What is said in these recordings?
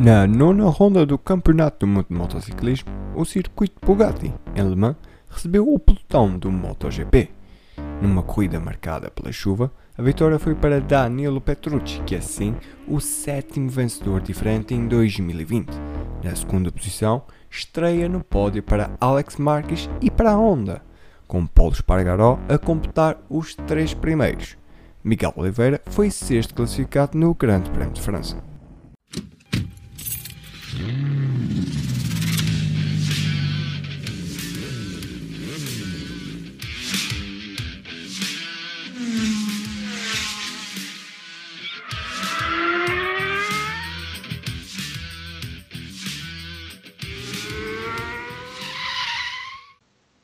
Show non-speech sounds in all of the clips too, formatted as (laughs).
Na nona ronda do Campeonato do Mundo de Motociclismo, o circuito Bugatti, em Le Mans, recebeu o pelotão do MotoGP. Numa corrida marcada pela chuva, a vitória foi para Danilo Petrucci, que é assim o sétimo vencedor diferente em 2020. Na segunda posição, estreia no pódio para Alex Marques e para a Honda, com Paulo Espargaró a completar os três primeiros. Miguel Oliveira foi sexto classificado no Grande Prémio de França.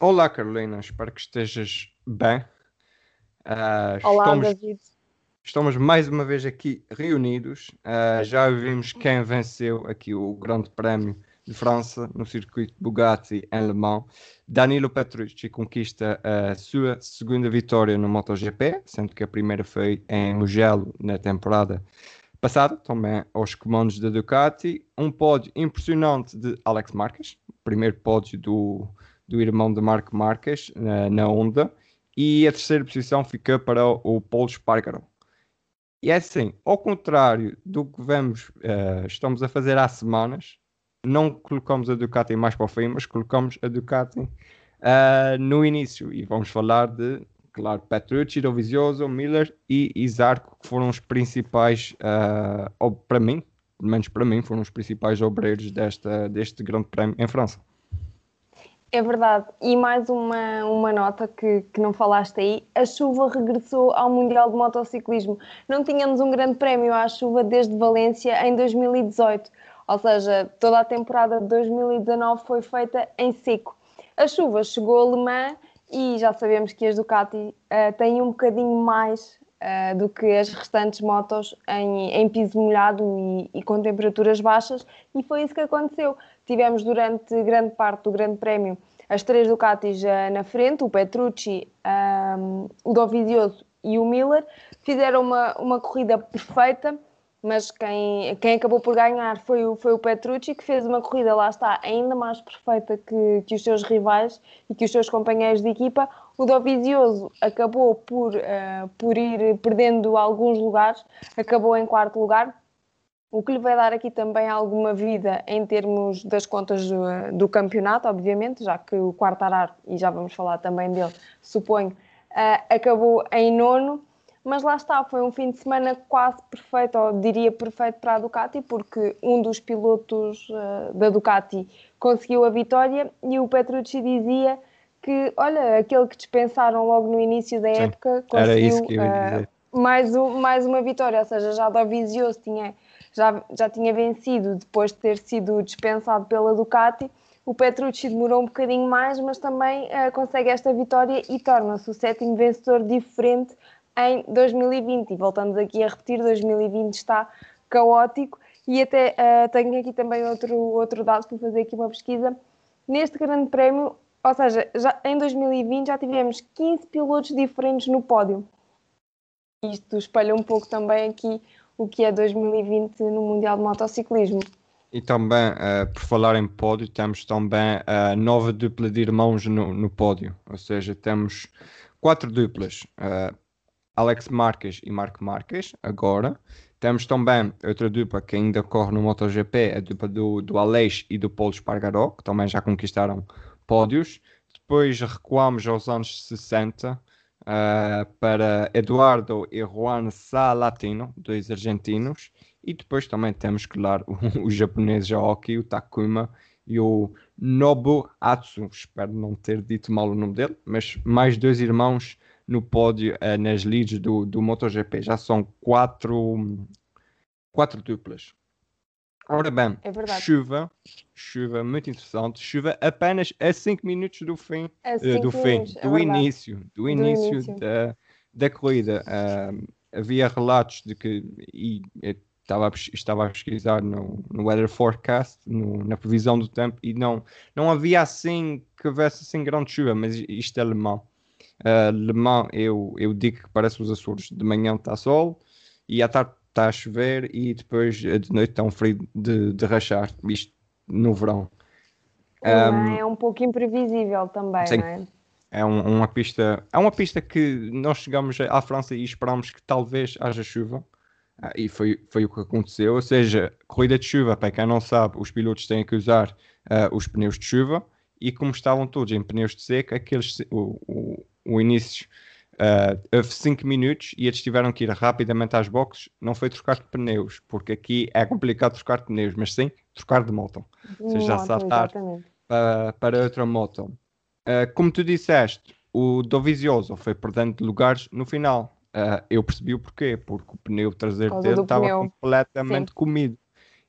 Olá Carolina, espero que estejas bem. Uh, Olá estamos, David. Estamos mais uma vez aqui reunidos. Uh, já vimos quem venceu aqui o Grande Prémio de França no circuito Bugatti em Le Mans. Danilo Petrucci conquista a sua segunda vitória no MotoGP, sendo que a primeira foi em Mugello na temporada passada, também aos comandos da Ducati. Um pódio impressionante de Alex Marques, primeiro pódio do do irmão de Marco Marques na, na Honda e a terceira posição fica para o, Paulo Espargaro. E é assim, ao contrário do que vamos, uh, estamos a fazer há semanas, não colocamos a Ducati mais para o fim, mas colocamos a Ducati uh, no início. E vamos falar de, claro, Petrucci, Dovizioso, Miller e Isarco, que foram os principais, uh, para mim, pelo menos para mim, foram os principais obreiros desta, deste grande prémio em França. É verdade. E mais uma, uma nota que, que não falaste aí: a chuva regressou ao Mundial de Motociclismo. Não tínhamos um grande prémio à chuva desde Valência em 2018. Ou seja, toda a temporada de 2019 foi feita em seco. A chuva chegou a Le Mans e já sabemos que as Ducati uh, têm um bocadinho mais uh, do que as restantes motos em, em piso molhado e, e, com temperaturas baixas, e foi isso que aconteceu. Tivemos durante grande parte do Grande Prémio as três Ducatis uh, na frente, o Petrucci, um, o Dovizioso e o Miller, fizeram uma, uma corrida perfeita mas quem, quem acabou por ganhar foi o, foi o Petrucci, que fez uma corrida, lá está, ainda mais perfeita que, que os seus rivais e que os seus companheiros de equipa. O Dovizioso acabou por, uh, por ir perdendo alguns lugares, acabou em quarto lugar, o que lhe vai dar aqui também alguma vida em termos das contas do, do campeonato, obviamente, já que o quarto arar, e já vamos falar também dele, suponho, uh, acabou em nono mas lá está, foi um fim de semana quase perfeito, ou diria perfeito para a Ducati, porque um dos pilotos uh, da Ducati conseguiu a vitória e o Petrucci dizia que, olha, aquele que dispensaram logo no início da Sim, época conseguiu uh, mais, um, mais uma vitória, ou seja, já Dovizioso tinha, já, já tinha vencido depois de ter sido dispensado pela Ducati. O Petrucci demorou um bocadinho mais, mas também uh, consegue esta vitória e torna-se o sétimo vencedor diferente em 2020. E voltamos aqui a repetir: 2020 está caótico. E até uh, tenho aqui também outro, outro dado para fazer aqui uma pesquisa. Neste Grande Prémio, ou seja, já, em 2020 já tivemos 15 pilotos diferentes no pódio. Isto espalha um pouco também aqui o que é 2020 no Mundial de Motociclismo. E também, uh, por falar em pódio, temos também a uh, nova dupla de irmãos no, no pódio. Ou seja, temos quatro duplas. Uh, Alex Marques e Marco Marques, agora. Temos também outra dupla que ainda corre no MotoGP, a dupla do, do Aleix e do Paulo Espargaró, que também já conquistaram pódios. Depois recuamos aos anos 60 uh, eh, para Eduardo e Juan Salatino, dois argentinos. E depois também temos, claro, os japoneses Aoki, o Takuma e o Nobu Atsu. Espero não ter dito mal o nome dele, mas mais dois irmãos no pódio uh, nas leads do, do MotoGP. Já são quatro, quatro duplas. Ora bem, é chuva, chuva muito interessante, chuva apenas a 5 minutos do fim, uh, do fim, é do, início, do, do início, início, da, da corrida. Uh, havia relatos de que, e estava a, estava a pesquisar no, no weather forecast, no, na previsão do tempo, e não, não havia assim que houvesse assim grande chuva, mas isto é alemão. Uh, Le Mans, eu, eu digo que parece os Açores. De manhã está sol e à tarde está a chover e depois de noite está um frio de, de rachar, isto no verão. Um, é um pouco imprevisível também, sim. não é? É um, uma pista, é uma pista que nós chegamos à França e esperámos que talvez haja chuva. Ah, e foi, foi o que aconteceu. Ou seja, corrida de chuva, para quem não sabe, os pilotos têm que usar uh, os pneus de chuva e como estavam todos em pneus de seca, aqueles, o, o, o início uh, houve 5 minutos e eles tiveram que ir rapidamente às boxes. Não foi trocar de pneus, porque aqui é complicado trocar de pneus, mas sim trocar de moto. Ou seja, saltar para, para outra moto. Uh, como tu disseste, o Dovizioso foi perdendo de lugares no final. Uh, eu percebi o porquê, porque o pneu traseiro dele estava completamente Sim. comido.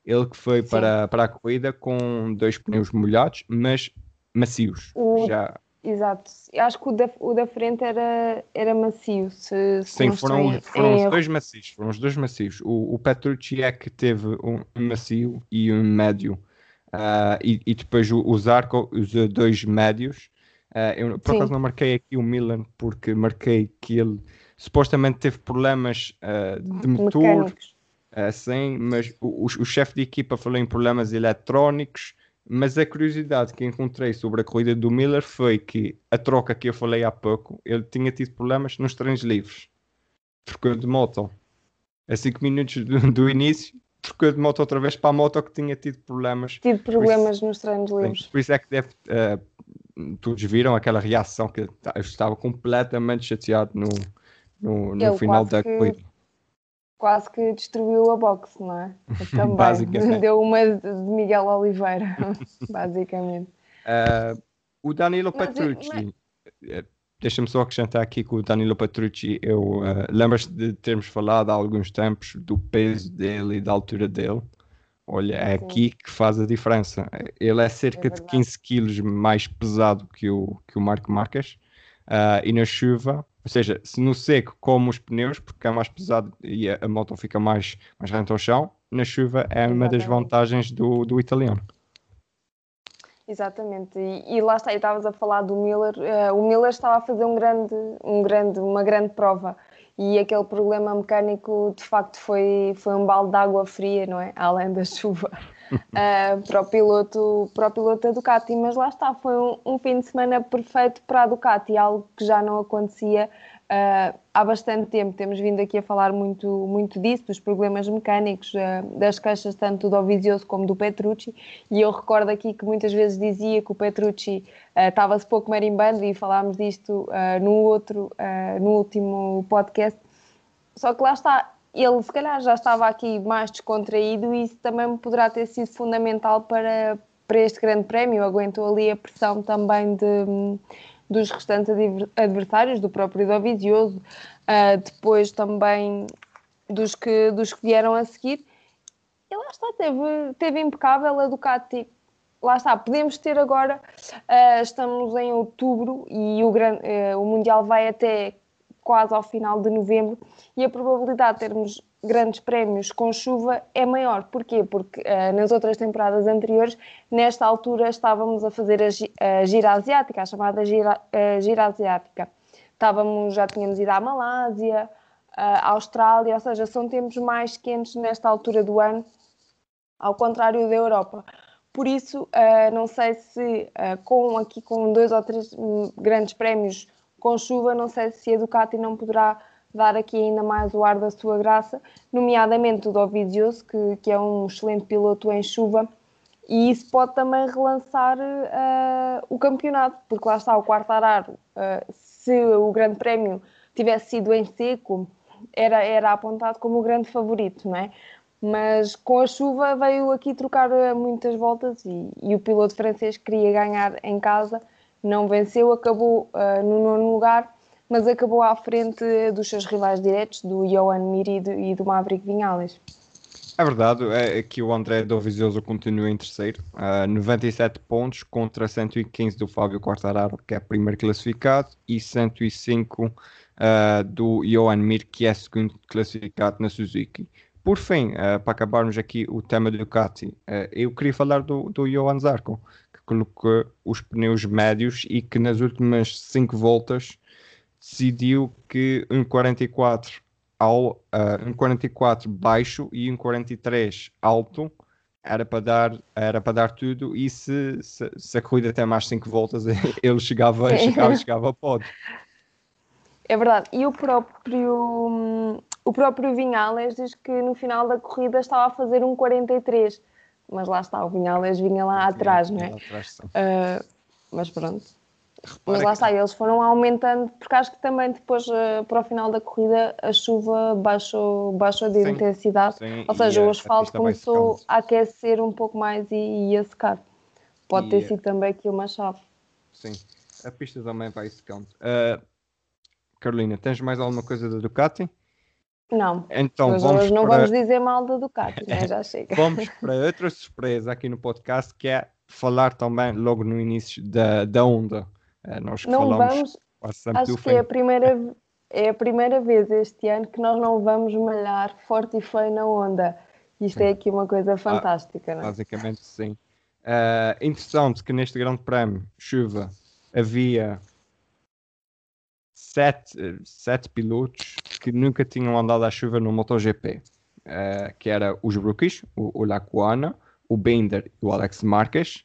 Ele que foi para, para a corrida com dois pneus molhados, mas macios. O... Já... Exato. Eu acho que o da, o da frente era, era macio. Se, se Sim, foram, os, foram os dois macios. Foram os dois macios. O, o Petrucci é que teve um macio e um médio. Uh, e, e, depois o, o Zarco usou dois médios. Uh, eu por Sim. acaso não marquei aqui o Milan porque marquei que ele supostamente teve problemas uh, de motor, assim, mas o, o, o chefe de equipa falou em problemas eletrónicos. Mas a curiosidade que encontrei sobre a corrida do Miller foi que a troca que eu falei há pouco, ele tinha tido problemas nos treinos livres. Trocou de moto. A 5 minutos do, do, início, trocou de moto outra vez para a moto que tinha tido problemas. Tido problemas isso, nos treinos livres. Por isso é que deve. Uh, todos viram aquela reação que eu estava completamente chateado no, no, no final da corrida. Quase que destruiu a boxe, não é? (laughs) Também. Deu uma de Miguel Oliveira, (laughs) basicamente. Uh, o Danilo mas, Petrucci, mas... Eh, deixa-me só acrescentar aqui que o Danilo Petrucci, eu uh, lembras de termos falado há alguns tempos do peso dele e da altura dele. Olha, é Sim. aqui que faz a diferença. Ele é cerca é de 15 quilos mais pesado que o, que o Marco Marques. Uh, e na chuva ou seja, se no seco como os pneus, porque é mais pesado e a, a moto fica mais, mais rente ao chão, na chuva é uma das vantagens do, do italiano. Exatamente, e, e lá está, estavas a falar do Miller, uh, o Miller estava a fazer um grande, um grande, uma grande prova e aquele problema mecânico de facto foi, foi um balde de água fria, não é? Além da (laughs) chuva. Uh, (laughs) para, o piloto, para o piloto da Ducati, mas lá está, foi um, um, fim de semana perfeito para a Ducati, algo que já não acontecia uh, há bastante tempo. Temos vindo aqui a falar muito, muito disso, dos problemas mecânicos, uh, das queixas tanto do Ovizioso como do Petrucci, e eu recordo aqui que muitas vezes dizia que o Petrucci estava-se pouco marimbando, e falámos disto no outro, no último podcast, só que lá está, ele se calhar já estava aqui mais descontraído e isso também poderá ter sido fundamental para, para este grande prémio. Aguentou ali a pressão também de, dos restantes adversários, do próprio Dovizioso, uh, depois também dos que, dos que vieram a seguir. E lá está, teve, teve impecável a Ducati. Lá está, podemos ter agora, uh, estamos em outubro e o, gran, uh, o Mundial vai até quase ao final de novembro e a probabilidade de termos grandes prémios com chuva é maior. Porquê? Porque uh, nas outras temporadas anteriores, nesta altura, estávamos a fazer a, a gira asiática, a chamada gira, a gira asiática. Estávamos, já tínhamos ido à Malásia, à Austrália, ou seja, são tempos mais quentes nesta altura do ano, ao contrário da Europa. Por isso, não sei se com aqui com dois ou três um, grandes prémios com chuva, não sei se a Ducati não poderá dar aqui ainda mais o ar da sua graça, nomeadamente o Dovizioso, que, que é um excelente piloto em chuva, e isso pode também relançar uh, o campeonato, porque lá está o quarto arar, uh, se o Grande Prémio tivesse sido em seco, era, era apontado como o grande favorito, não é? Mas com a chuva veio aqui trocar ah, muitas voltas e, e o piloto francês queria ganhar em casa não venceu, acabou uh, no nono lugar, mas acabou à frente dos seus rivais diretos, do Johan Mir e do, e do Maverick Vinales. É verdade, é que o André Dovizioso continua em terceiro, uh, 97 pontos contra 115 do Fábio Quartararo, que é primeiro classificado, e 105 uh, do Johan Mir, que é segundo classificado na Suzuki. Por fim, uh, para acabarmos aqui o tema do Ducati, eu queria falar do, do Johan Zarco, colocou os pneus médios e que nas últimas 5 voltas decidiu que 1.44 ao uh, um 44 baixo e um 43 alto era para dar, era para dar tudo e se, se, se a corrida tem mais 5 voltas (laughs) ele chegava, chegava, chegava a pódio. É verdade, e o próprio, o próprio Vinhales diz que no final da corrida estava a fazer um 43, mas lá está, o Vinhales vinha lá atrás, não é? Atrás, uh, mas pronto. Mas lá está, eles foram aumentando, porque acho que também depois, uh, para o final da corrida, a chuva baixou, baixou de sim, intensidade. Sim, Ou seja, o asfalto começou a aquecer um pouco mais e, e a secar. Pode e, ter sido também aqui uma chave. Sim, a pista também vai secando. Uh, Carolina, tens mais alguma coisa da Ducati? Não. Então Mas vamos hoje não para... vamos dizer mal da Ducati, né? já (laughs) chega. vamos para outra surpresa aqui no podcast que é falar também logo no início da, da onda. É, nós que não vamos, acho que é a, primeira, (laughs) é a primeira vez este ano que nós não vamos malhar forte e feio na onda. Isto sim. é aqui uma coisa ah, fantástica, ah, não é? Basicamente sim. Uh, interessante que neste grande prémio, chuva, havia sete, sete pilotos que nunca tinham andado à chuva no MotoGP, uh, que era os rookies, o, o Lacuana, o Bender e o Alex Marques,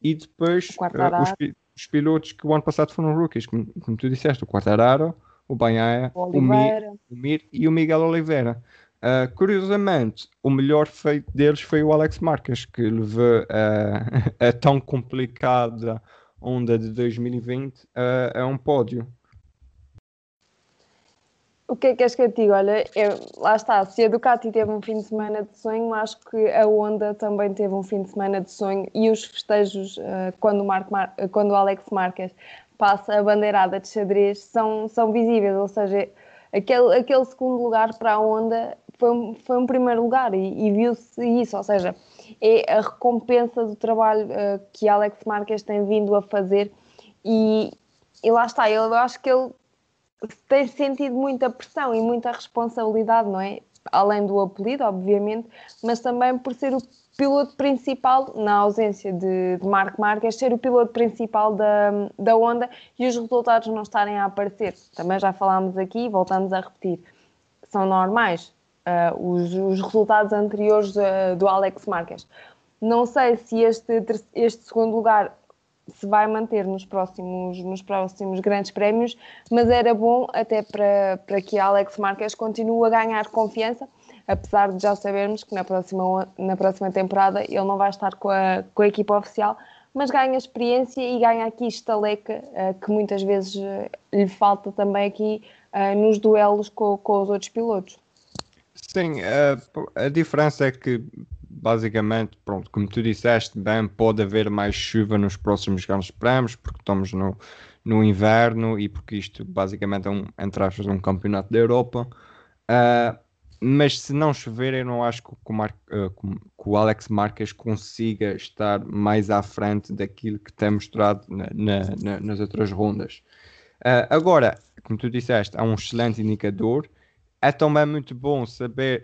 e depois uh, os, os, pilotos que o ano passado foram rookies, como, como tu disseste, o Quartararo, o Banhaia, o, o, Mir, o Mir e o Miguel Oliveira. Uh, curiosamente, o melhor feito deles foi o Alex Marques, que levou uh, (laughs) a tão complicada onda de 2020 uh, a um pódio. O que é que és que eu digo? Olha, lá está, se a Ducati teve um fim de semana de sonho, acho que a Honda também teve um fim de semana de sonho e os festejos, uh, quando, o Marco Mar quando o Alex Marques passa a bandeirada de xadrez, são, são visíveis, ou seja, aquele, aquele segundo lugar para a Honda foi, um, foi um primeiro lugar e, e viu-se isso, ou seja, é a recompensa do trabalho uh, que Alex Marques tem vindo a fazer e, e lá está, eu acho que ele tem sentido muita pressão e muita responsabilidade, não é? Além do apelido, obviamente, mas também por ser o piloto principal, na ausência de, de Marco Marques, ser o piloto principal da, da Honda e os resultados não estarem a aparecer. Também já falámos aqui, voltamos a repetir, são normais uh, os, os, resultados anteriores uh, do Alex Marques. Não sei se este, este segundo lugar se vai manter nos próximos, nos próximos grandes prémios, mas era bom até para, para que Alex Marques continue a ganhar confiança, apesar de já sabermos que na próxima, na próxima temporada ele não vai estar com a, com a equipa oficial, mas ganha experiência e ganha aqui estaleca, uh, que muitas vezes uh, lhe falta também aqui uh, nos duelos com, com os outros pilotos. Sim, a diferença é que basicamente, pronto, como tu disseste bem, pode haver mais chuva nos próximos grandes prémios, porque estamos no, no inverno e porque isto basicamente é um, entre aspas, um campeonato da Europa. Uh, mas se não chover, eu não acho que o, Mar, uh, que o Alex Marques consiga estar mais à frente daquilo que tem mostrado na, na, na, nas outras rondas. Uh, agora, como tu disseste, é um excelente indicador. É também muito bom saber,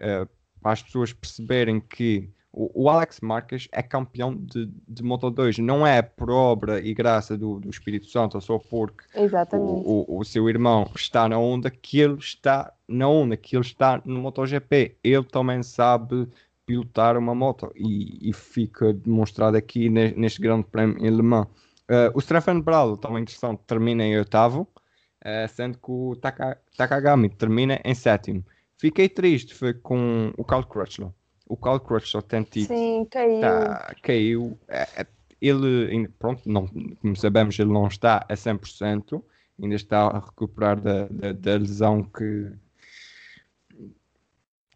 para as pessoas perceberem que o, Alex Marques é campeão de, de Moto 2, não é por obra e graça do, do Espírito Santo, só porque o, o, o, seu irmão está na onda que ele está na onda, que ele está no MotoGP. Ele também sabe pilotar uma moto e, e fica demonstrado aqui neste, neste grande prémio em Le Mans. Uh, o Stefan Bradl, também interessante, termina em oitavo, uh, sendo que o Taka, Takagami termina em sétimo. Fiquei triste foi com o Carl Crutchlow o Carl Crutchlow tem tido. Sim, caiu. Tá, caiu. É, é, ele, pronto, não, como sabemos, ele não está a 100%, ainda está a recuperar da, da, da lesão que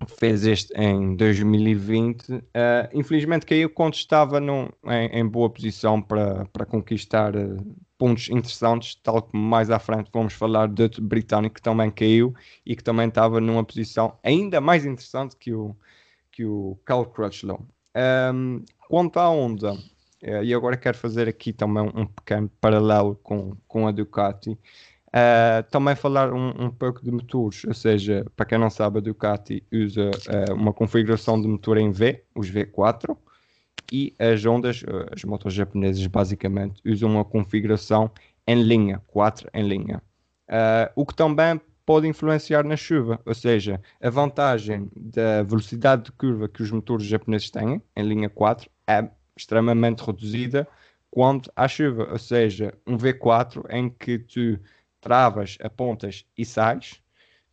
fez este em 2020. Uh, infelizmente caiu quando estava num, em, em, boa posição para, para conquistar uh, pontos interessantes, tal como mais à frente vamos falar de outro britânico que também caiu e que também estava numa posição ainda mais interessante que o, que o Cal Crutchlow. Um, quanto à onda, uh, e agora quero fazer aqui também um pequeno paralelo com, com a Ducati, uh, também falar um, um, pouco de motores, ou seja, para quem não sabe, a Ducati usa uh, uma configuração de motor em V, os V4, e as ondas, as motos japonesas basicamente, usam uma configuração em linha, 4 em linha. o que também pode influenciar na chuva, ou seja, a vantagem da velocidade de curva que os motores japoneses têm em linha 4 é extremamente reduzida quanto à chuva, ou seja, um V4 em que tu travas, apontas e sais,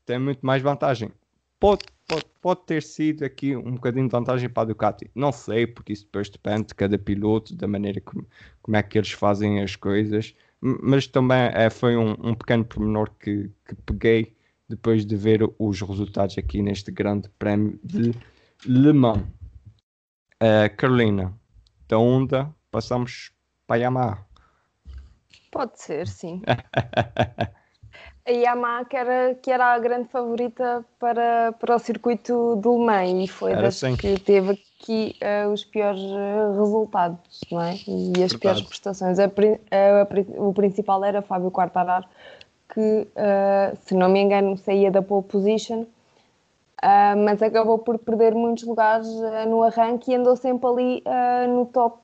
tem muito mais vantagem. Pode, pode, pode ter sido aqui um bocadinho de vantagem para a Ducati. Não sei, porque isso depois depende de cada piloto, da maneira como, como é que eles fazem as coisas. Mas também é, foi um, um pequeno pormenor que, que peguei depois de ver os resultados aqui neste grande prémio de Le Mans. Uh, Carolina, da Honda, passamos para a Yamaha. Pode ser, sim. (laughs) a Yamaha que era, que era a grande favorita para, para o circuito de Le Mans e foi era das assim. que teve aqui uh, os piores uh, resultados não é? e as Verdade. piores prestações. A, a, a, o principal era Fábio Quartararo, que, uh, se não me engano, saía da pole position, mas acabou por perder muitos lugares no arranque e andou sempre ali no, top,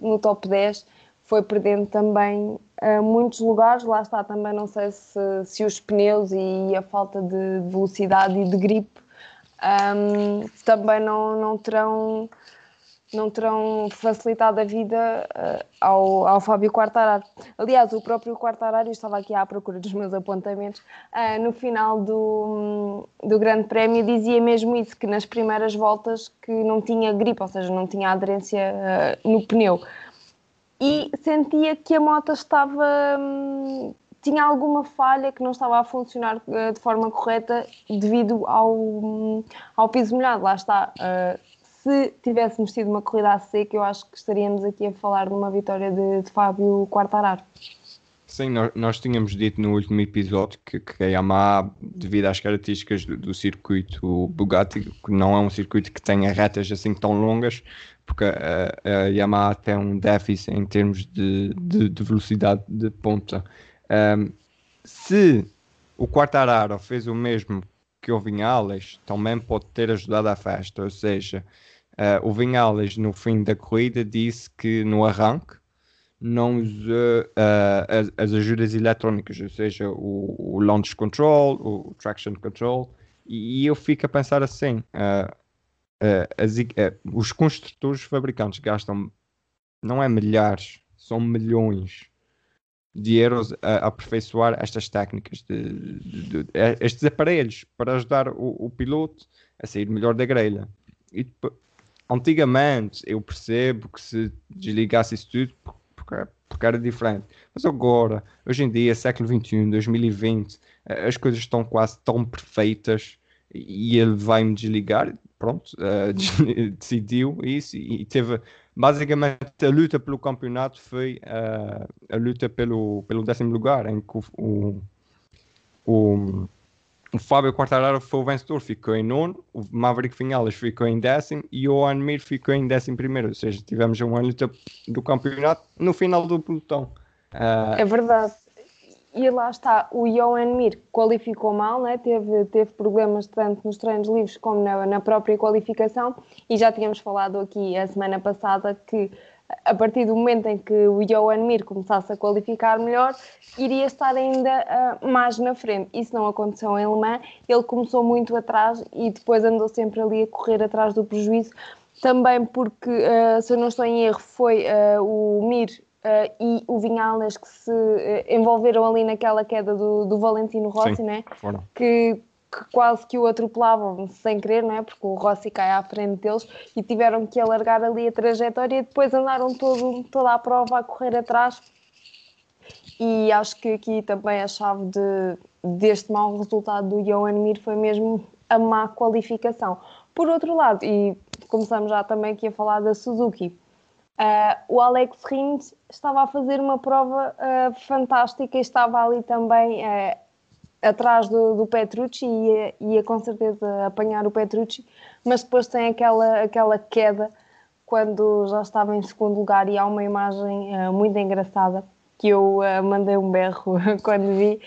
no top 10 foi perdendo também uh, muitos lugares. Lá está também, não sei se, se os pneus e a falta de velocidade e de gripe um, também não, não terão não terão facilitado a vida uh, ao, ao Fábio Quartararo. Aliás, o próprio Quartararo, eu estava aqui à procura dos meus apontamentos, uh, no final do, do Grande Prémio dizia mesmo isso, que nas primeiras voltas que não tinha gripe, ou seja, não tinha aderência uh, no pneu e sentia que a moto estava. Hum, tinha alguma falha que não estava a funcionar uh, de forma correta devido ao, um, ao piso molhado. Lá está. Uh, se tivéssemos tido uma corrida a seca, eu acho que estaríamos aqui a falar de uma vitória de, de Fábio Quartararo. Sim, nós, nós, tínhamos dito no último episódio que, que a Yamaha, devido às características do, do, circuito Bugatti, que não é um circuito que tenha retas assim tão longas, porque a, a Yamaha tem um déficit em termos de, de, de velocidade de ponta. Um, se o Quartararo fez o mesmo que o Vinhales, também pode ter ajudado a festa, ou seja, uh, o Vinhales no fim da corrida disse que no arranque não usa uh, as, as, ajudas eletrónicas, ou seja, o, o launch control, o traction control, e, eu fico a pensar assim, uh, as, os construtores fabricantes gastam não é milhares, são milhões de euros a, a aperfeiçoar estas técnicas, de, de, de, estes aparelhos para ajudar o, o, piloto a sair melhor da grelha. E, antigamente eu percebo que se desligasse isso tudo porque, porque era diferente, mas agora, hoje em dia, século XXI, 2020, as coisas estão quase tão perfeitas e ele vai me desligar pronto, uh, (laughs) decidiu isso e teve basicamente a luta pelo campeonato foi uh, a luta pelo, pelo décimo lugar, em que o, o, o, o Fábio Quartararo foi o vencedor, ficou em nono, o Maverick Vinhales ficou em décimo. E o Anmir ficou em décimo primeiro, ou seja, tivemos uma luta do campeonato no final do pelotão. Uh, é verdade. E lá está, o Johan Mir qualificou mal, né? teve, teve problemas tanto nos treinos livres como na, na, própria qualificação, e já tínhamos falado aqui a semana passada que a partir do momento em que o Johan Mir começasse a qualificar melhor, iria estar ainda uh, mais na frente. Isso não aconteceu em Le Mans, ele começou muito atrás e depois andou sempre ali a correr atrás do prejuízo, também porque, uh, se eu não estou em erro, foi uh, o Mir Uh, e o Vinhales que se uh, envolveram ali naquela queda do, do Valentino Rossi, Sim, né? que, que, quase que o atropelavam sem querer, né? porque o Rossi cai à frente deles e tiveram que alargar ali a trajetória e depois andaram todo, toda a prova a correr atrás. E acho que aqui também a chave de, deste mau resultado do Johan Mir foi mesmo a má qualificação. Por outro lado, e começamos já também aqui a falar da Suzuki, Uh, o Alex Rins estava a fazer uma prova uh, fantástica e estava ali também uh, atrás do, do Petrucci e ia, ia, com certeza apanhar o Petrucci, mas depois tem aquela, aquela queda quando já estava em segundo lugar e há uma imagem muito engraçada que eu mandei um berro (laughs) quando vi,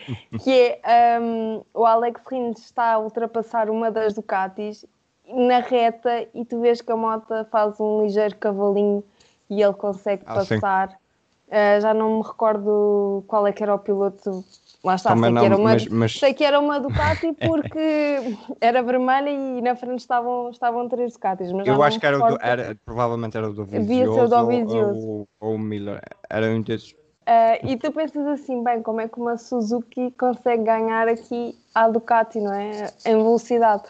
que é um, o Alex Rins está a ultrapassar uma das Ducatis na reta e tu vês que a moto faz um ligeiro cavalinho e ele consegue ah, passar. Uh, já não me recordo qual é que era o piloto, Lá está, sei, não, que era uma, mas, mas... sei que era uma Ducati (laughs) porque era vermelha e na frente estavam, estavam três Ducatis. Mas eu acho que era, do, era, provavelmente era o do Vizioso ou, ou, o Miller. Era um desses. Uh, e tu pensas assim, bem, como é que uma Suzuki consegue ganhar aqui à Ducati, não é? Em velocidade.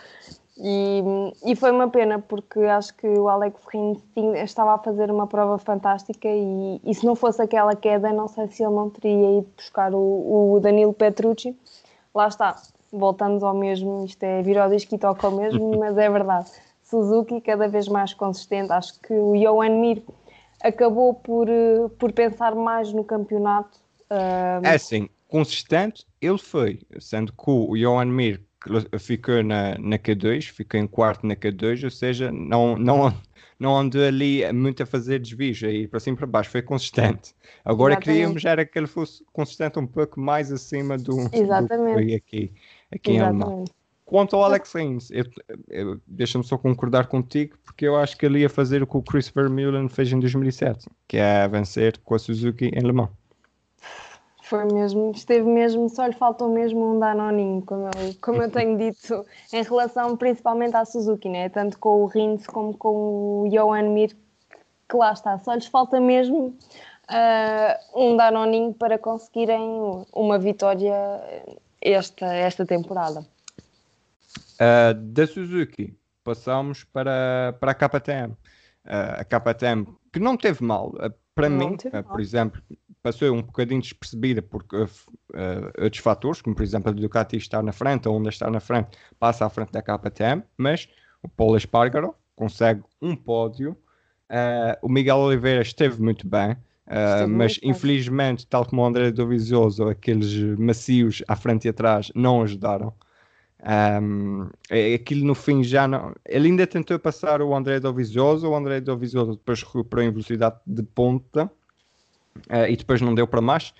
E, e foi uma pena porque acho que o Alex Rins estava a fazer uma prova fantástica e, e, se não fosse aquela queda, não sei se ele não teria ido buscar o, o Danilo Petrucci. Lá está, voltamos ao mesmo, isto é vir ao disco e toca ao mesmo, (laughs) mas é verdade. Suzuki cada vez mais consistente, acho que o Johan Mir acabou por, por pensar mais no campeonato. É sim, consistente ele foi, sendo que o Johan Mir ficou na, na Q2, ficou em quarto na Q2, ou seja, não, não, não andou ali muito a fazer desvios, aí para cima e para baixo, foi consistente. Agora Exatamente. queríamos era que ele fosse consistente um pouco mais acima do, Exatamente. do que foi aqui, aqui em Alemão. Quanto ao Alex Rins, deixa-me só concordar contigo, porque eu acho que ele ia fazer o que o Chris Vermeulen fez em 2007, que é vencer com a Suzuki em Le Mans. Foi mesmo, esteve mesmo, só lhe faltou mesmo um Danoninho, como eu, como eu tenho dito, em relação principalmente à Suzuki, né? tanto com o Rins como com o Johan Mir, que lá está, só lhes falta mesmo uh, um Danoninho para conseguirem uma vitória esta, esta temporada. Uh, da Suzuki, passamos para, para a KTM. Uh, a KTM, que não teve mal, para não mim, por exemplo, passou um bocadinho despercebida porque uh, uh, outros fatores, como por exemplo a Ducati estar na frente, a Honda estar na frente, passa à frente da KTM, mas o Paulo Espargaro consegue um pódio. Uh, o Miguel Oliveira esteve muito bem, uh, mas infelizmente, tal como o André Dovizioso, aqueles macios à frente e atrás não ajudaram. Um, aquilo no fim já não. Ele ainda tentou passar o André Dovizioso, o André Dovizioso depois recuperou em velocidade de ponta uh, e depois não deu para mais,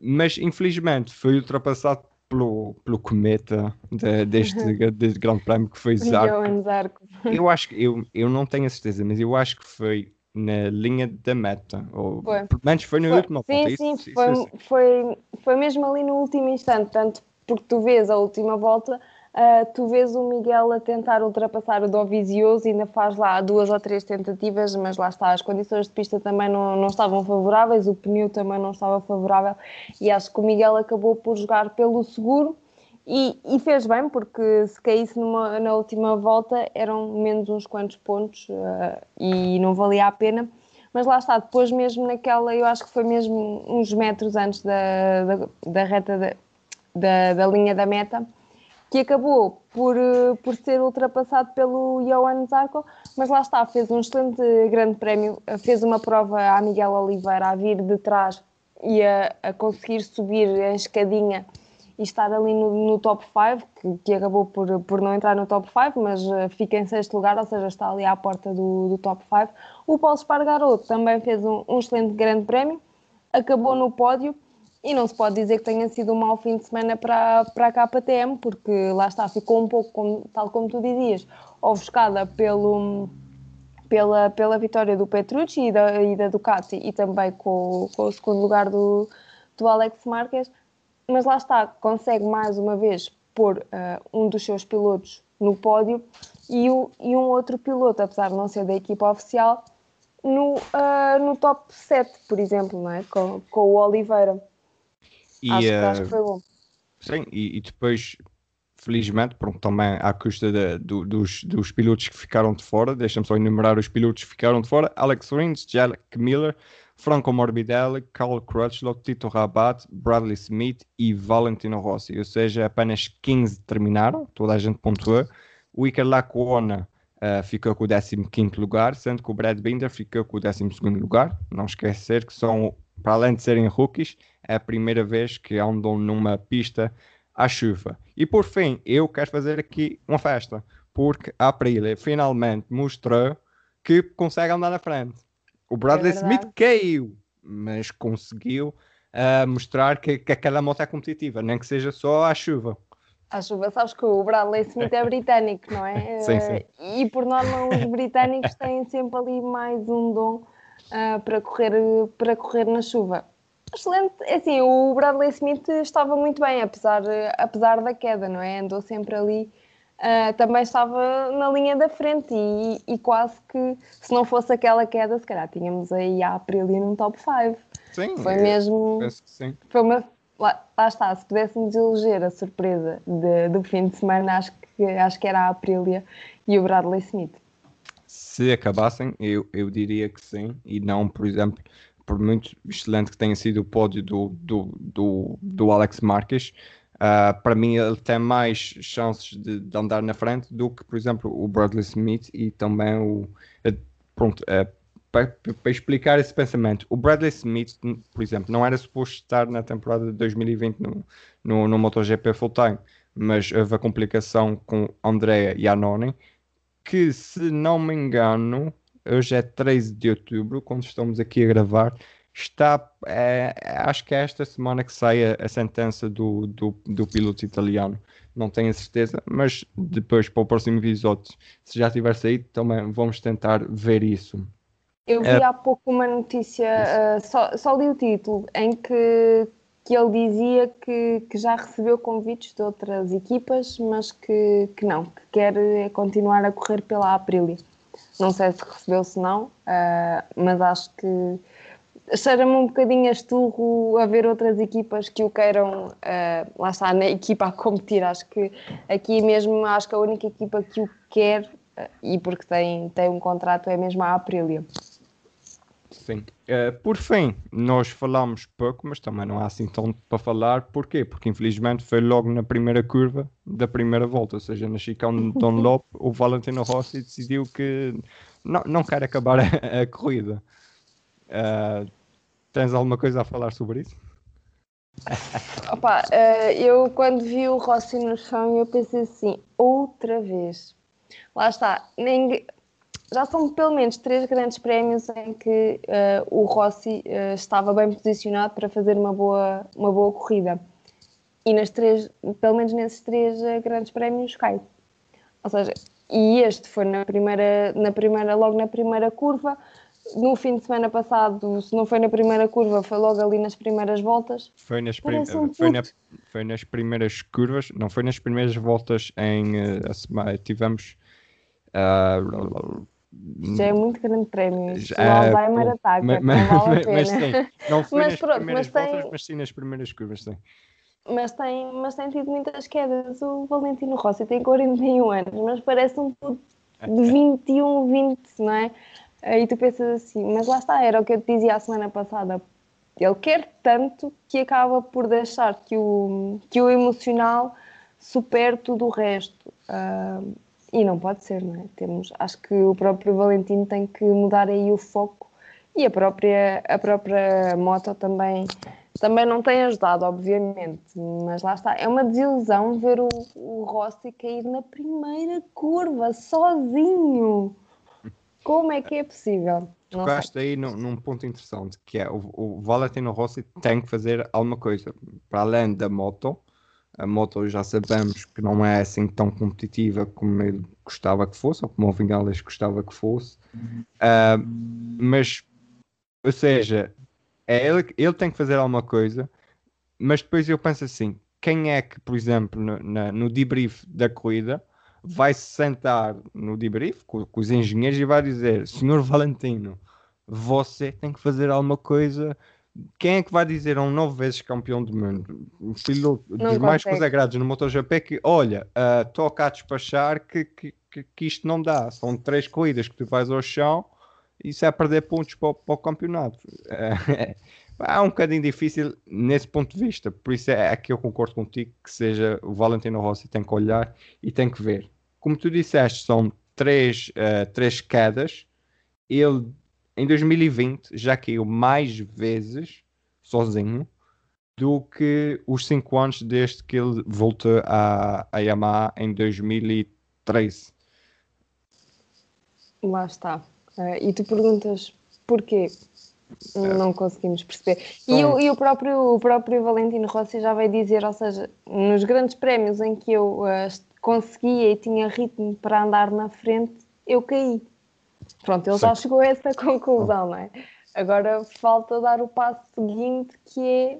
mas infelizmente foi ultrapassado pelo, pelo cometa de, deste, uhum. deste grande prémio que foi Zarco. Zarco. Eu acho que eu, eu não tenho a certeza, mas eu acho que foi na linha da meta, ou foi. pelo menos foi no último Sim, volta. sim, isso, foi, isso, foi, foi mesmo ali no último instante, tanto porque tu vês a última volta Uh, tu vês o Miguel a tentar ultrapassar o Dovizioso, ainda faz lá duas ou três tentativas, mas lá está, as condições de pista também não, não estavam favoráveis, o pneu também não estava favorável e acho que o Miguel acabou por jogar pelo seguro e, e fez bem, porque se caísse numa, na última volta eram menos uns quantos pontos uh, e não valia a pena. Mas lá está, depois mesmo naquela, eu acho que foi mesmo uns metros antes da, da, da reta da, da linha da meta, que acabou por, eh, por ser ultrapassado pelo Johan Zarco, mas lá está, fez um excelente grande prémio, eh, fez uma prova a Miguel Oliveira a vir de trás e a, a conseguir subir a escadinha e estar ali no, no top 5, que, que, acabou por, por não entrar no top 5, mas uh, fica em sexto lugar, ou seja, está ali à porta do, do top 5. O Paulo Spargaro também fez um, um excelente grande prémio, acabou no pódio, e não se pode dizer que tenha sido um mau fim de semana para, para a KTM, porque lá está, ficou um pouco, como, tal como tu dizias, ofuscada pelo, pela, pela vitória do Petrucci e da, e da Ducati e também com, com o segundo lugar do, do Alex Marquez. Mas lá está, consegue mais uma vez pôr uh, um dos seus pilotos no pódio e, o, e um outro piloto, apesar de não ser da equipa oficial, no, uh, no top 7, por exemplo, não é? com, com o Oliveira. E, acho, acho que foi bom. Sim, e, e depois, felizmente, pronto, também à custa de, do, dos, dos pilotos que ficaram de fora, deixa-me só enumerar os pilotos que ficaram de fora: Alex Rins, Jack Miller, Franco Morbidelli, Carl Crutchlow, Tito Rabat, Bradley Smith e Valentino Rossi. Ou seja, apenas 15 terminaram, toda a gente pontuou. O Iker Lacona uh, ficou com o 15 lugar, sendo que o Brad Binder ficou com o 12 lugar. Não esquecer que são para além de serem rookies, é a primeira vez que andam numa pista à chuva. E por fim, eu quero fazer aqui uma festa, porque a Aprilia finalmente mostrou que consegue andar na frente. O Bradley é Smith caiu, mas conseguiu uh, mostrar que, que aquela moto é competitiva, nem que seja só à chuva. À chuva, sabes que o Bradley Smith é britânico, não é? (laughs) sim, sim. E por norma os britânicos têm sempre ali mais um dom uh, para, correr, para correr na chuva. Excelente. É assim, o Bradley Smith estava muito bem, apesar, apesar da queda, não é? Andou sempre ali. Uh, também estava na linha da frente e, e, quase que, se não fosse aquela queda, se calhar tínhamos aí a Aprilia num top 5. Sim, foi mesmo. Penso que sim. Foi uma. Lá, lá está, se pudéssemos eleger a surpresa de, do fim de semana, acho que, acho que era a Aprilia e o Bradley Smith. Se acabassem, eu, eu diria que sim, e não, por exemplo, por muito excelente que tenha sido o pódio do, do, do, do Alex Marques, uh, para mim ele tem mais chances de, de, andar na frente do que, por exemplo, o Bradley Smith e também o. Pronto, uh, para, para, explicar esse pensamento, o Bradley Smith, por exemplo, não era suposto estar na temporada de 2020 no, no, no MotoGP full time, mas houve a complicação com Andrea Iannone, que se não me engano, Hoje é 13 de outubro, quando estamos aqui a gravar. Está, é, acho que é esta semana que sai a, a sentença do, do, do, piloto italiano. Não tenho a certeza, mas depois para o próximo episódio, se já tiver saído, também vamos tentar ver isso. Eu vi é... há pouco uma notícia, uh, só, só li o título, em que, que ele dizia que, que já recebeu convites de outras equipas, mas que, que não, que quer continuar a correr pela Aprilia. Não sei se recebeu, se não, uh, mas acho que cheira-me um bocadinho esturro haver outras equipas que o queiram, uh, lá está, na equipa a competir. Acho que aqui mesmo, acho que a única equipa que o quer, uh, e porque tem, tem um contrato, é mesmo a Aprilia. Sim. Uh, por fim, nós falamos pouco, mas também não há assim tanto para falar. Porquê? Porque infelizmente foi logo na primeira curva da primeira volta, ou seja, na chicane de Dunlop, (laughs) o Valentino Rossi decidiu que não, não quer acabar (laughs) a, a corrida. Uh, tens alguma coisa a falar sobre isso? (laughs) Opa, uh, eu quando vi o Rossi no chão, eu pensei assim, outra vez. Lá está, ninguém já são pelo menos três grandes prémios em que uh, o Rossi uh, estava bem posicionado para fazer uma boa, uma boa corrida. E nas três, pelo menos nesses três uh, grandes prémios cai. Ou seja, e este foi na primeira, na primeira, logo na primeira curva. No fim de semana passado, se não foi na primeira curva, foi logo ali nas primeiras voltas. Foi nas, prim um foi, na, foi nas primeiras curvas, não foi nas primeiras voltas em uh, tivemos uh, já é muito grande prémio. Já, o Alzheimer é, ataca, mas, não vale. Mas, sim, não foi mas, nas pronto, primeiras mas voltas, tem, mas sim nas primeiras curvas, sim. Mas tem, mas tem tido muitas quedas. O Valentino Rossi tem 41 anos, mas parece um puto de (laughs) 21, 20, não é? E tu pensas assim, mas lá está, era o que eu te dizia a semana passada. Ele quer tanto que acaba por deixar que o, que o emocional supere tudo o resto. Uh, e não pode ser, não é? Temos, acho que o próprio Valentino tem que mudar aí o foco e a própria, a própria moto também, também não tem ajudado, obviamente, mas lá está. É uma desilusão ver o, o Rossi cair na primeira curva, sozinho. Como é que é possível? Tocaste aí num, num, ponto interessante, que é o, o Valentino Rossi tem que fazer alguma coisa, para além da moto, a moto já sabemos que não é assim tão competitiva como ele gostava que fosse, ou como o Vinales gostava que fosse. Uh, mas, ou seja, é ele, ele tem que fazer alguma coisa, mas depois eu penso assim: quem é que, por exemplo, no, na, no debrief da corrida, vai se sentar no debrief com, com os engenheiros e vai dizer: Senhor Valentino, você tem que fazer alguma coisa quem é que vai dizer a um nove vezes campeão do mundo, o filho dos mais consagrados no MotoGP, que olha, estou uh, a despachar que, que, que, que, isto não dá, são três corridas que tu vais ao chão, isso é perder pontos para, para o campeonato. É, (laughs) é um bocadinho difícil nesse ponto de vista, por isso é, é que eu concordo contigo que seja o Valentino Rossi tem que olhar e tem que ver. Como tu disseste, são três, uh, três quedas, ele em 2020 já caiu mais vezes sozinho do que os 5 anos desde que ele voltou a, a Yamaha em 2013. Lá está. Uh, e tu perguntas porquê? Uh, não conseguimos perceber. E, o, e o, próprio, o próprio Valentino Rossi já veio dizer, ou seja, nos grandes prémios em que eu uh, conseguia e tinha ritmo para andar na frente, eu caí. Pronto, ele Sim. já chegou a essa (laughs) conclusão, não é? Agora falta dar o passo seguinte que é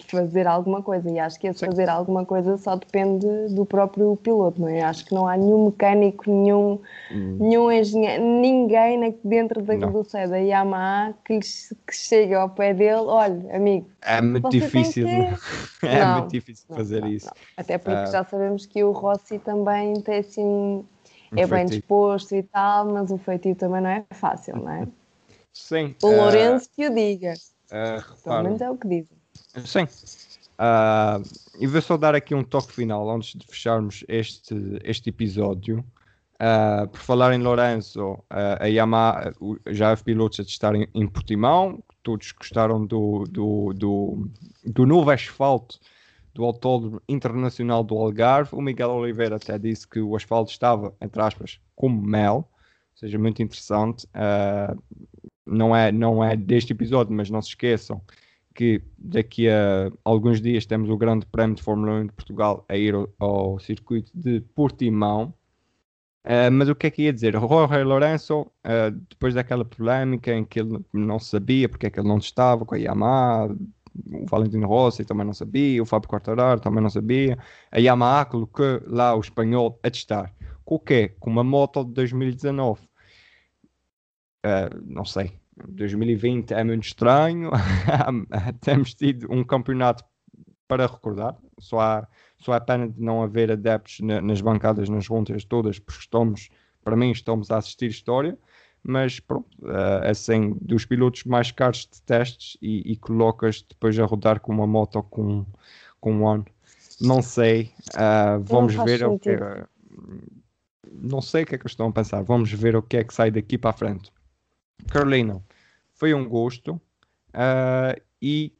fazer alguma coisa e acho que esse fazer alguma coisa só depende do próprio piloto, não é? Acho que não há nenhum mecânico, nenhum, hum. nenhum engenheiro, ninguém dentro da, do da Yamaha que, que chegue ao pé dele, olha, amigo. É muito difícil, que... é (laughs) (laughs) não, muito difícil não, fazer não, isso. Até porque uh... já sabemos que o Rossi também tem assim, é bem disposto e tal, mas o feitio também não é fácil, não é? (laughs) Sim. O uh... Lourenço que o diga. Uh, Pelo menos é o que dizem. Sim. Uh, e vou só dar aqui um toque final antes de fecharmos este, este episódio. Uh, por falar em Lourenço, uh, a Yamaha já houve pilotos a testar em, em Portimão, todos gostaram do, do, do, do novo asfalto do Autódromo Internacional do Algarve. O Miguel Oliveira até disse que o asfalto estava, entre aspas, como mel, ou seja, muito interessante. Uh, não, é, não é deste episódio, mas não se esqueçam que daqui a alguns dias temos o Grande Prémio de Fórmula 1 de Portugal a ir ao, ao circuito de Portimão. Uh, mas o que é que ia dizer? Jorge Lourenço, uh, depois daquela polémica em que ele não sabia porque é que ele não estava com a Yamaha, o Valentino Rossi também não sabia, o Fábio Quartararo também não sabia, a Yamaha colocou lá o espanhol a testar. Com o quê? Com uma moto de 2019. Uh, ah, não sei, 2020 é muito estranho. (laughs) Temos tido um campeonato para recordar. Só há, só há pena de não haver adeptos na, nas bancadas, nas juntas todas, porque estamos, para mim, estamos a assistir história. Mas pronto, uh, assim, dos pilotos mais caros de testes e, e colocas depois a rodar com uma moto com, com um ano. Não sei, uh, vamos ver o que. Uh, não sei o que é que estão a pensar. Vamos ver o que é que sai daqui para a frente. Carolina, foi um gosto uh, e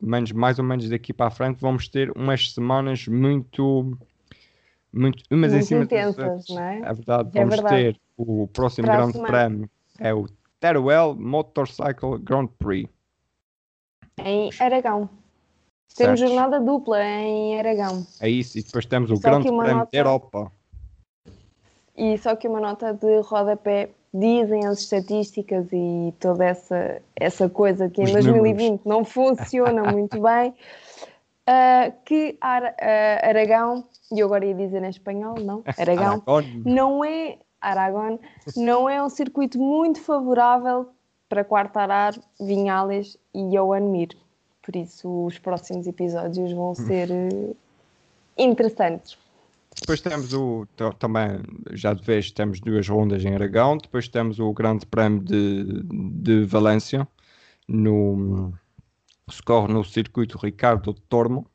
menos, mais ou menos daqui para a frente vamos ter umas semanas muito muito umas muito em cima intensas, não é? É verdade, é vamos verdade. ter o próximo Grande Prémio é o Teruel Motorcycle Grand Prix em Aragão. Temos jornada dupla em Aragão. É isso, e depois temos o Grande Prémio nota... da Europa. E só que uma nota de rodapé dizem as estatísticas e toda essa, essa coisa que em Os 2020 números. não funciona muito bem, (laughs) uh, que Ar, uh, Aragão, e eu agora ia dizer em espanhol, não, (laughs) Aragão, não é, Aragão, não é um circuito muito favorável para Quartararo, Vinhales e Johan Mir. Por isso os próximos episódios vão hum. ser uh, interessantes. Depois temos o também, já de vez, temos duas rondas em Aragão. Depois temos o Grande Prémio de, de Valência, no, se corre no circuito Ricardo Tormo.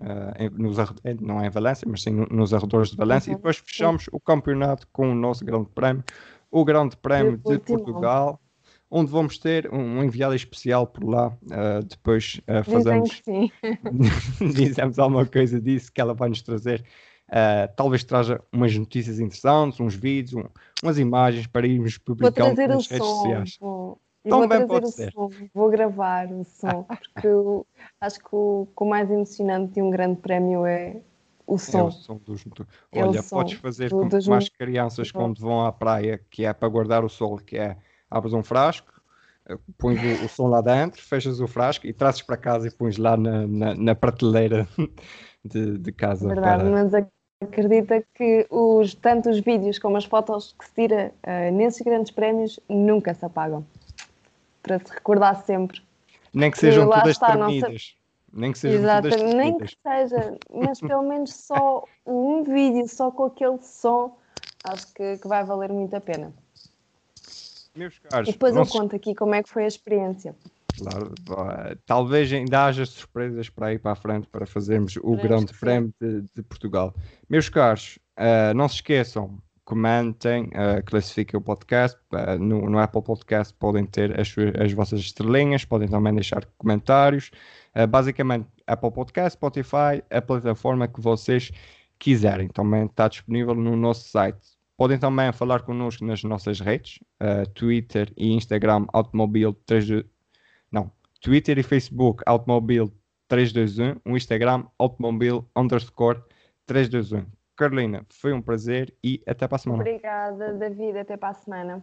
Uh, nos, não é em Valência, mas sim nos arredores de Valência. Uhum. E depois fechamos o campeonato com o nosso Grande Prémio, o Grande Prémio de, de Portugal onde vamos ter um enviado especial por lá. Uh, depois uh, fazemos. (laughs) Dizemos alguma coisa disso que ela vai nos trazer Uh, talvez traja umas notícias interessantes, uns vídeos, um, umas imagens para irmos publicar nas redes som, sociais. Vou, vou trazer pode o ser. som, vou gravar o som, (laughs) porque eu acho que o, o mais emocionante de um grande prémio é o som. É o som dos é Olha, podes fazer do, como as crianças quando vão à praia, que é para guardar o sol, que é abres um frasco, eh, pões o, o, som lá dentro, fechas o frasco e trazes para casa e pões lá na, na, na prateleira (laughs) de, de casa. Verdade, para... mas acredita que os, tanto os vídeos como as fotos que se tira uh, nesses grandes prémios nunca se apagam. Para se recordar sempre. Nem que sejam todas está, tremidas. Nem que sejam Exato, todas nem que seja, mas pelo menos só um vídeo, só com aquele som, acho que, que vai valer muito a pena. Meus caros, e depois eu conto aqui como é que foi a experiência. Claro, talvez ainda haja surpresas para ir para a frente para fazermos o Grande Prémio de, de, Portugal. Meus caros, uh, não se esqueçam, comentem, uh, classifiquem o podcast. Uh, no, no, Apple Podcast podem ter as, as vossas estrelinhas, podem também deixar comentários. Uh, basicamente, Apple Podcast, Spotify, a plataforma que vocês quiserem. Também está disponível no nosso site. Podem também falar connosco nas nossas redes, Twitter e Instagram, Automobile 3 não. Twitter e Facebook, Automobil 321. O Instagram, Automobil underscore 321. Carolina, foi um prazer e até para a semana. Obrigada, David. Até para a semana.